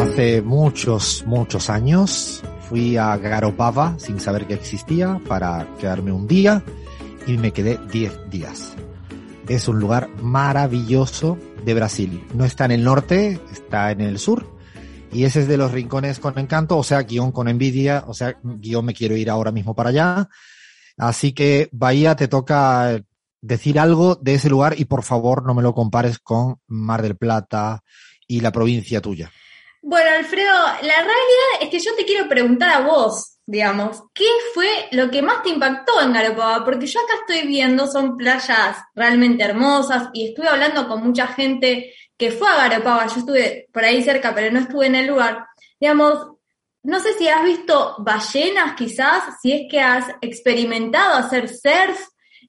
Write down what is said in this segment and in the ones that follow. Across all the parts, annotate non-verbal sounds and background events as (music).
Hace muchos, muchos años fui a Garopaba sin saber que existía para quedarme un día y me quedé 10 días. Es un lugar maravilloso de Brasil. No está en el norte, está en el sur. Y ese es de los rincones con encanto, o sea, guion con envidia, o sea, guion me quiero ir ahora mismo para allá. Así que, Bahía, te toca decir algo de ese lugar y por favor no me lo compares con Mar del Plata y la provincia tuya. Bueno, Alfredo, la realidad es que yo te quiero preguntar a vos, digamos, ¿qué fue lo que más te impactó en Garopaba? Porque yo acá estoy viendo, son playas realmente hermosas y estuve hablando con mucha gente que fue a Garopaba, yo estuve por ahí cerca, pero no estuve en el lugar. Digamos, no sé si has visto ballenas quizás, si es que has experimentado hacer surf,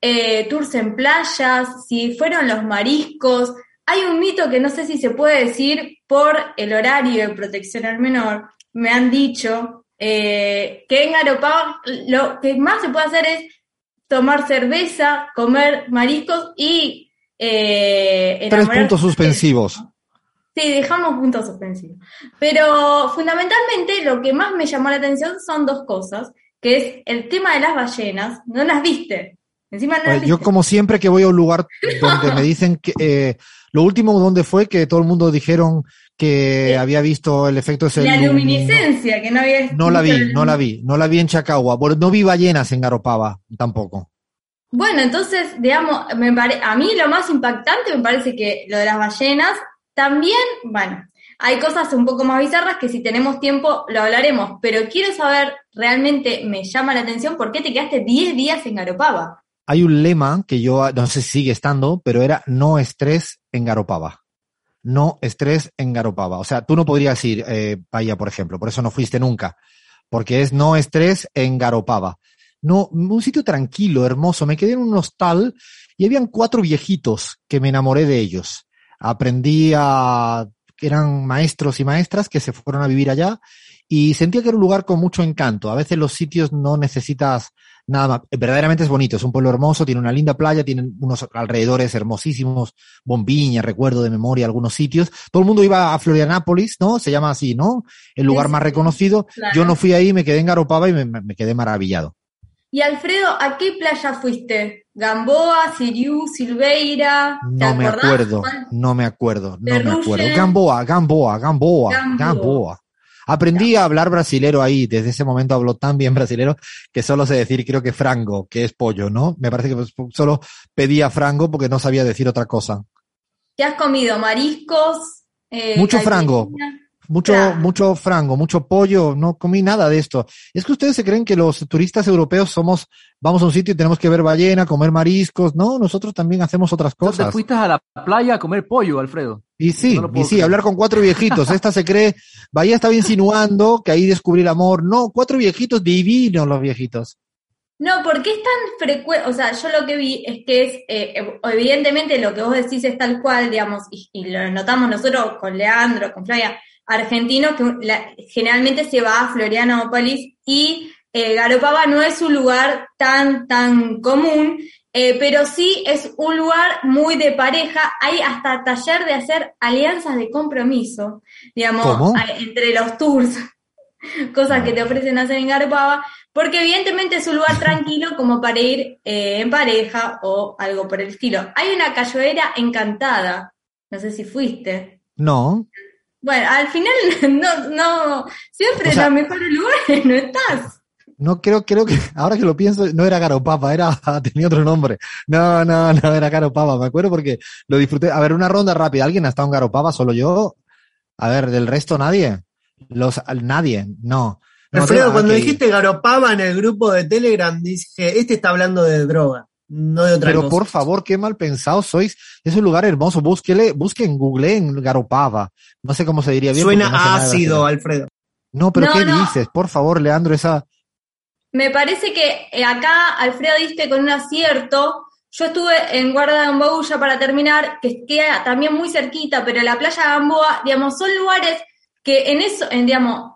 eh, tours en playas, si fueron los mariscos. Hay un mito que no sé si se puede decir por el horario de protección al menor. Me han dicho eh, que en Garopaba lo que más se puede hacer es tomar cerveza, comer mariscos y eh, Tres puntos suspensivos. Sí, dejamos puntos suspensivos. Pero fundamentalmente lo que más me llamó la atención son dos cosas, que es el tema de las ballenas. No las viste. Encima no las Pues yo viste. como siempre que voy a un lugar (laughs) donde me dicen que eh, lo último donde fue que todo el mundo dijeron que había visto el efecto ese La lum- luminiscencia, que no había No la vi, no la vi, no la vi en Chacagua. Bueno, no vi ballenas en Garopaba tampoco. Bueno, entonces, digamos, me pare- a mí lo más impactante me parece que lo de las ballenas, también, bueno, hay cosas un poco más bizarras que si tenemos tiempo lo hablaremos, pero quiero saber, realmente me llama la atención, ¿por qué te quedaste 10 días en Garopaba? Hay un lema que yo no sé si sigue estando, pero era no estrés en Garopaba. No estrés en Garopaba. O sea, tú no podrías ir, eh, Bahía, por ejemplo, por eso no fuiste nunca, porque es no estrés en Garopaba. No, un sitio tranquilo, hermoso. Me quedé en un hostal y habían cuatro viejitos que me enamoré de ellos. Aprendí a, eran maestros y maestras que se fueron a vivir allá y sentía que era un lugar con mucho encanto. A veces los sitios no necesitas nada más. Verdaderamente es bonito, es un pueblo hermoso, tiene una linda playa, tienen unos alrededores hermosísimos, Bombiña, recuerdo de memoria algunos sitios. Todo el mundo iba a Florianápolis, ¿no? Se llama así, ¿no? El lugar Sí, más reconocido. claro. Yo no fui ahí, me quedé en Garopaba y me, me quedé maravillado. Y Alfredo, ¿a qué playa fuiste? ¿Gamboa, Siriú, Silveira? ¿Te No me acuerdo, no me acuerdo, no me Ferrugem. acuerdo. Gamboa, Gamboa, Gamboa, Gamboa. Aprendí a hablar brasilero ahí, desde ese momento hablo tan bien brasilero que solo sé decir, creo que frango, que es pollo, ¿no? Me parece que pues, solo pedía frango porque no sabía decir otra cosa. ¿Qué has comido? ¿Mariscos? Eh, Mucho frango. Mucho, Claro. mucho frango, mucho pollo, no comí nada de esto. Es que ustedes se creen que los turistas europeos somos, vamos a un sitio y tenemos que ver ballena, comer mariscos. No, nosotros también hacemos otras Entonces cosas. fuiste a la playa a comer pollo, Alfredo. Y sí, No y sí, creer. hablar con cuatro viejitos. (laughs) Esta se cree, Bahía estaba insinuando que ahí descubrí el amor. No, cuatro viejitos, divinos los viejitos. No, porque es tan frecuente, o sea, yo lo que vi es que es, eh, ev- evidentemente lo que vos decís es tal cual, digamos, y, y lo notamos nosotros con Leandro, con Flavia, argentinos, que la- generalmente se va a Florianópolis y eh, Garopaba no es un lugar tan, tan común, eh, pero sí es un lugar muy de pareja, hay hasta taller de hacer alianzas de compromiso, digamos, entre los tours, (laughs) cosas que te ofrecen hacer en Garopaba, porque evidentemente es un lugar (laughs) tranquilo como para ir eh, en pareja o algo por el estilo. Hay una cayoeira encantada, no sé si fuiste. No, Bueno, al final (laughs) no, no, siempre O sea- en los mejores lugares no estás. No creo, creo que, (laughs) ahora que lo pienso, no era Garopaba, era, (laughs) tenía otro nombre. No, no, no, era Garopaba, me acuerdo porque lo disfruté. A ver, una ronda rápida. ¿Alguien ha estado en Garopaba? ¿Solo yo? A ver, del resto nadie. Los, nadie, no. no Alfredo, cuando ok. dijiste Garopaba en el grupo de Telegram, dije, este está hablando de droga, no de otra Pero cosa. por favor, qué mal pensado sois. Es un lugar hermoso. Búsquele, busquen, google en Garopaba. No sé cómo se diría bien. Suena no ácido. Alfredo. No, pero No, ¿qué no. dices? Por favor, Leandro, esa, Me parece que eh, acá Alfredo diste con un acierto. Yo estuve en Guarda de Gamboa ya para terminar, que queda también muy cerquita, pero la playa de Gamboa, digamos, son lugares que en eso, en, digamos,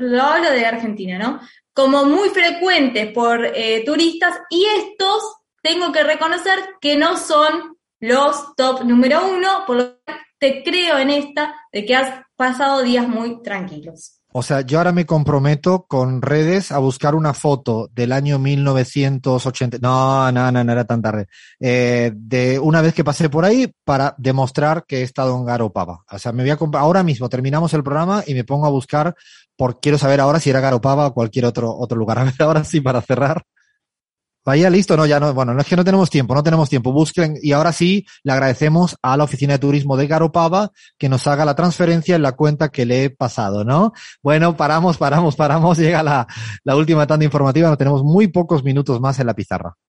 lo hablo de Argentina, ¿no? Como muy frecuentes por eh, turistas y estos tengo que reconocer que no son los top número uno, por lo que te creo en esta de que has pasado días muy tranquilos. O sea, yo ahora me comprometo con redes a buscar una foto del año 1980. No, no, no, no era tan tarde. Eh, de una vez que pasé por ahí para demostrar que he estado en Garopaba. O sea, me voy a ahora mismo terminamos el programa y me pongo a buscar por quiero saber ahora si era Garopaba o cualquier otro otro lugar. (laughs) A ver, ahora sí para cerrar. Vaya, listo, no, ya no, bueno, no es que no tenemos tiempo, no tenemos tiempo, busquen, y ahora sí, le agradecemos a la Oficina de Turismo de Garopaba que nos haga la transferencia en la cuenta que le he pasado, ¿no? Bueno, paramos, paramos, paramos. (laughs) Llega la, la última tanda informativa. No tenemos muy pocos minutos más en la pizarra.